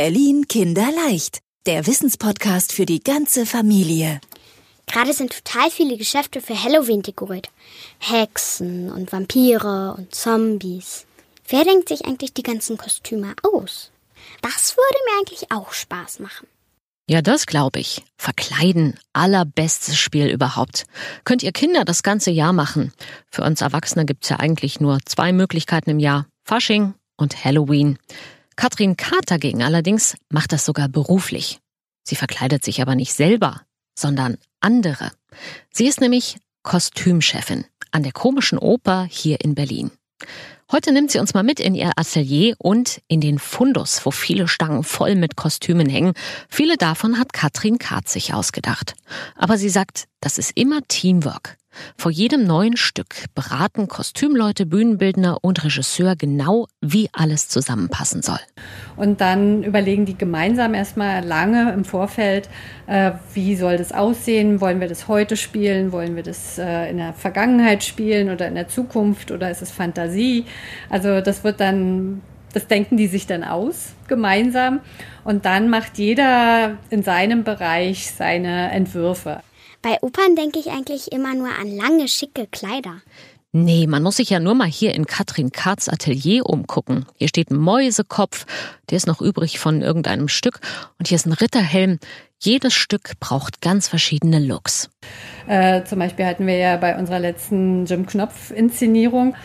Berlin Kinderleicht, der Wissenspodcast für die ganze Familie. Gerade sind total viele Geschäfte für Halloween dekoriert. Hexen und Vampire und Zombies. Wer denkt sich eigentlich die ganzen Kostüme aus? Das würde mir eigentlich auch Spaß machen. Ja, das glaube ich. Verkleiden, allerbestes Spiel überhaupt. Könnt ihr Kinder das ganze Jahr machen. Für uns Erwachsene gibt's ja eigentlich nur zwei Möglichkeiten im Jahr. Fasching und Halloween. Katrin Kath dagegen allerdings macht das sogar beruflich. Sie verkleidet sich aber nicht selber, sondern andere. Sie ist nämlich Kostümchefin an der Komischen Oper hier in Berlin. Heute nimmt sie uns mal mit in ihr Atelier und in den Fundus, wo viele Stangen voll mit Kostümen hängen. Viele davon hat Katrin Katz sich ausgedacht. Aber sie sagt, das ist immer Teamwork. Vor jedem neuen Stück beraten Kostümleute, Bühnenbildner und Regisseur genau, wie alles zusammenpassen soll. Und dann überlegen die gemeinsam erstmal lange im Vorfeld, äh, wie soll das aussehen? Wollen wir das heute spielen? Wollen wir das äh, in der Vergangenheit spielen oder in der Zukunft oder ist es Fantasie? Also das wird dann das denken die sich dann aus gemeinsam und dann macht jeder in seinem Bereich seine Entwürfe. Bei Opern denke ich eigentlich immer nur an lange, schicke Kleider. Nee, man muss sich ja nur mal hier in Katrin Katz Atelier umgucken. Hier steht ein Mäusekopf, der ist noch übrig von irgendeinem Stück. Und hier ist ein Ritterhelm. Jedes Stück braucht ganz verschiedene Looks. Äh, zum Beispiel hatten wir ja bei unserer letzten Jim Knopf-Inszenierung äh,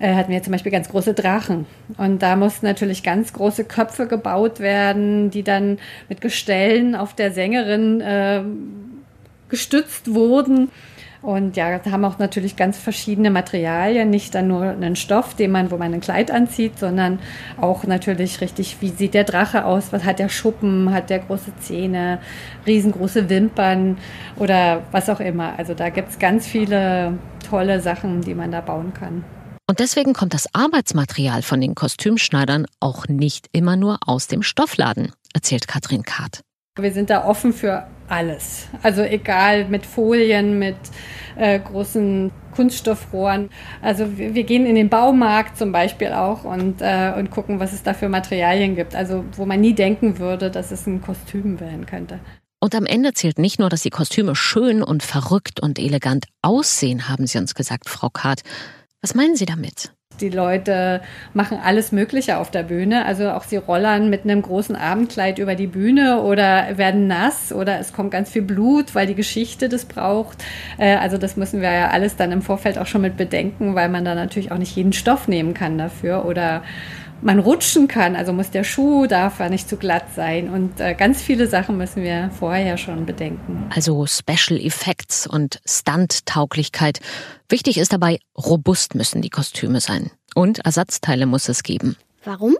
hatten wir zum Beispiel ganz große Drachen. Und da mussten natürlich ganz große Köpfe gebaut werden, die dann mit Gestellen auf der Sängerin äh, gestützt wurden. Und ja, haben auch natürlich ganz verschiedene Materialien, nicht dann nur einen Stoff, den man, wo man ein Kleid anzieht, sondern auch natürlich richtig, wie sieht der Drache aus, was hat der Schuppen, hat der große Zähne, riesengroße Wimpern oder was auch immer. Also da gibt es ganz viele tolle Sachen, die man da bauen kann. Und deswegen kommt das Arbeitsmaterial von den Kostümschneidern auch nicht immer nur aus dem Stoffladen, erzählt Katrin Kahrt. Wir sind da offen für alles. Also egal mit Folien, mit äh, großen Kunststoffrohren. Also wir, wir, gehen in den Baumarkt zum Beispiel auch und, äh, und gucken, was es da für Materialien gibt. Also wo man nie denken würde, dass es ein Kostüm werden könnte. Und am Ende zählt nicht nur, dass die Kostüme schön und verrückt und elegant aussehen, haben Sie uns gesagt, Frau Kart. Was meinen Sie damit? Die Leute machen alles Mögliche auf der Bühne. Also auch sie rollern mit einem großen Abendkleid über die Bühne oder werden nass oder es kommt ganz viel Blut, weil die Geschichte das braucht. Äh, also das müssen wir ja alles dann im Vorfeld auch schon mit bedenken, weil man da natürlich auch nicht jeden Stoff nehmen kann dafür oder man rutschen kann, also muss der Schuh darf ja nicht zu glatt sein und äh, ganz viele Sachen müssen wir vorher schon bedenken. Also Special Effects und Stunt-Tauglichkeit. Wichtig ist dabei, robust müssen die Kostüme sein und Ersatzteile muss es geben. Warum?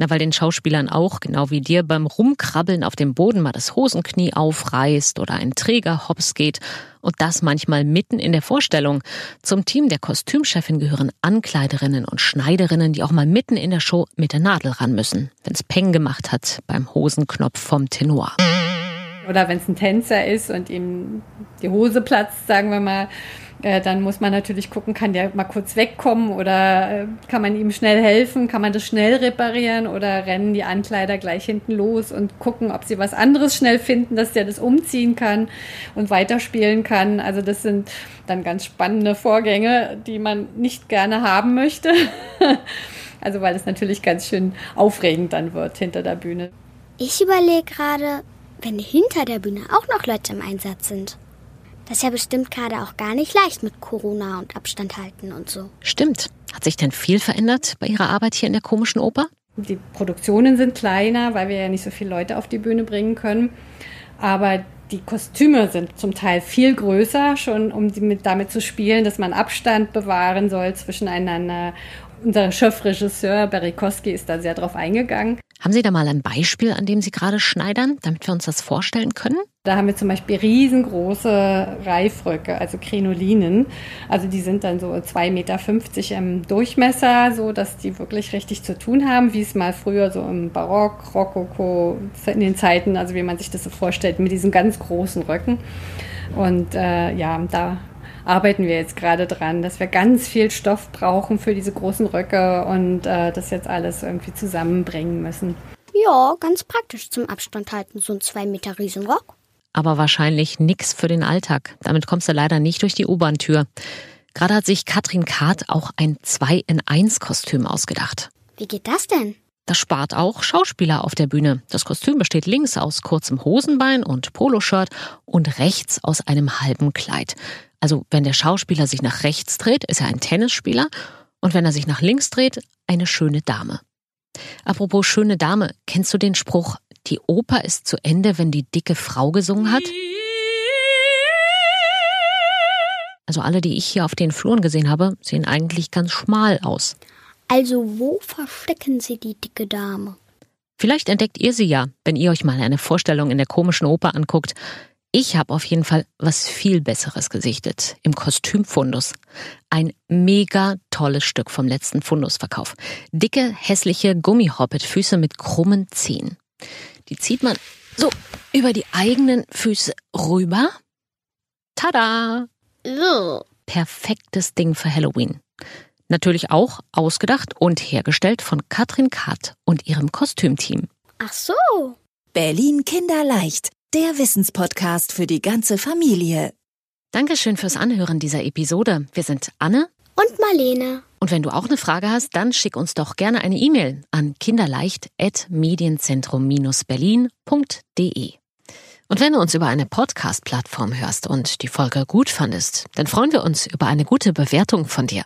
Na, weil den Schauspielern auch, genau wie dir, beim Rumkrabbeln auf dem Boden mal das Hosenknie aufreißt oder ein Träger hops geht. Und das manchmal mitten in der Vorstellung. Zum Team der Kostümchefin gehören Ankleiderinnen und Schneiderinnen, die auch mal mitten in der Show mit der Nadel ran müssen, wenn's Peng gemacht hat beim Hosenknopf vom Tenor. Oder wenn es ein Tänzer ist und ihm die Hose platzt, sagen wir mal, äh, dann muss man natürlich gucken, kann der mal kurz wegkommen oder äh, kann man ihm schnell helfen, kann man das schnell reparieren oder rennen die Ankleider gleich hinten los und gucken, ob sie was anderes schnell finden, dass der das umziehen kann und weiterspielen kann. Also das sind dann ganz spannende Vorgänge, die man nicht gerne haben möchte. also weil es natürlich ganz schön aufregend dann wird hinter der Bühne. Ich überlege gerade, wenn hinter der Bühne auch noch Leute im Einsatz sind. Das ist ja bestimmt gerade auch gar nicht leicht mit Corona und Abstand halten und so. Stimmt. Hat sich denn viel verändert bei Ihrer Arbeit hier in der komischen Oper? Die Produktionen sind kleiner, weil wir ja nicht so viele Leute auf die Bühne bringen können. Aber die Kostüme sind zum Teil viel größer, schon um damit zu spielen, dass man Abstand bewahren soll zwischeneinander. Unser Chefregisseur Berikowski ist da sehr drauf eingegangen. Haben Sie da mal ein Beispiel, an dem Sie gerade schneidern, damit wir uns das vorstellen können? Da haben wir zum Beispiel riesengroße Reifröcke, also Krinolinen. Also die sind dann so 2,50 Meter im Durchmesser, so dass die wirklich richtig zu tun haben, wie es mal früher so im Barock, Rokoko, in den Zeiten, also wie man sich das so vorstellt, mit diesen ganz großen Röcken. Und äh, ja, da arbeiten wir jetzt gerade dran, dass wir ganz viel Stoff brauchen für diese großen Röcke und äh, das jetzt alles irgendwie zusammenbringen müssen. Ja, ganz praktisch zum Abstand halten, so ein zwei Meter Riesenrock. Aber wahrscheinlich nix für den Alltag. Damit kommst du leider nicht durch die U-Bahn-Tür. Gerade hat sich Katrin Kahrt auch ein 2 in 1 Kostüm ausgedacht. Wie geht das denn? Das spart auch Schauspieler auf der Bühne. Das Kostüm besteht links aus kurzem Hosenbein und Poloshirt und rechts aus einem halben Kleid. Also wenn der Schauspieler sich nach rechts dreht, ist er ein Tennisspieler und wenn er sich nach links dreht, eine schöne Dame. Apropos schöne Dame, kennst du den Spruch, die Oper ist zu Ende, wenn die dicke Frau gesungen hat? Also alle, die ich hier auf den Fluren gesehen habe, sehen eigentlich ganz schmal aus. Also wo verstecken Sie die dicke Dame? Vielleicht entdeckt ihr sie ja, wenn ihr euch mal eine Vorstellung in der komischen Oper anguckt. Ich habe auf jeden Fall was viel Besseres gesichtet im Kostümfundus. Ein mega tolles Stück vom letzten Fundusverkauf. Dicke, hässliche Gummihoppet-Füße mit krummen Zehen. Die zieht man so über die eigenen Füße rüber. Tada! Perfektes Ding für Halloween. Natürlich auch ausgedacht und hergestellt von Katrin Katt und ihrem Kostümteam. Ach so. Berlin Kinderleicht, der Wissenspodcast für die ganze Familie. Dankeschön fürs Anhören dieser Episode. Wir sind Anne Und Marlene. Und wenn du auch eine Frage hast, dann schick uns doch gerne eine E-Mail an kinderleicht.medienzentrum-berlin.de. Und wenn du uns über eine Podcast-Plattform hörst und die Folge gut fandest, dann freuen wir uns über eine gute Bewertung von dir.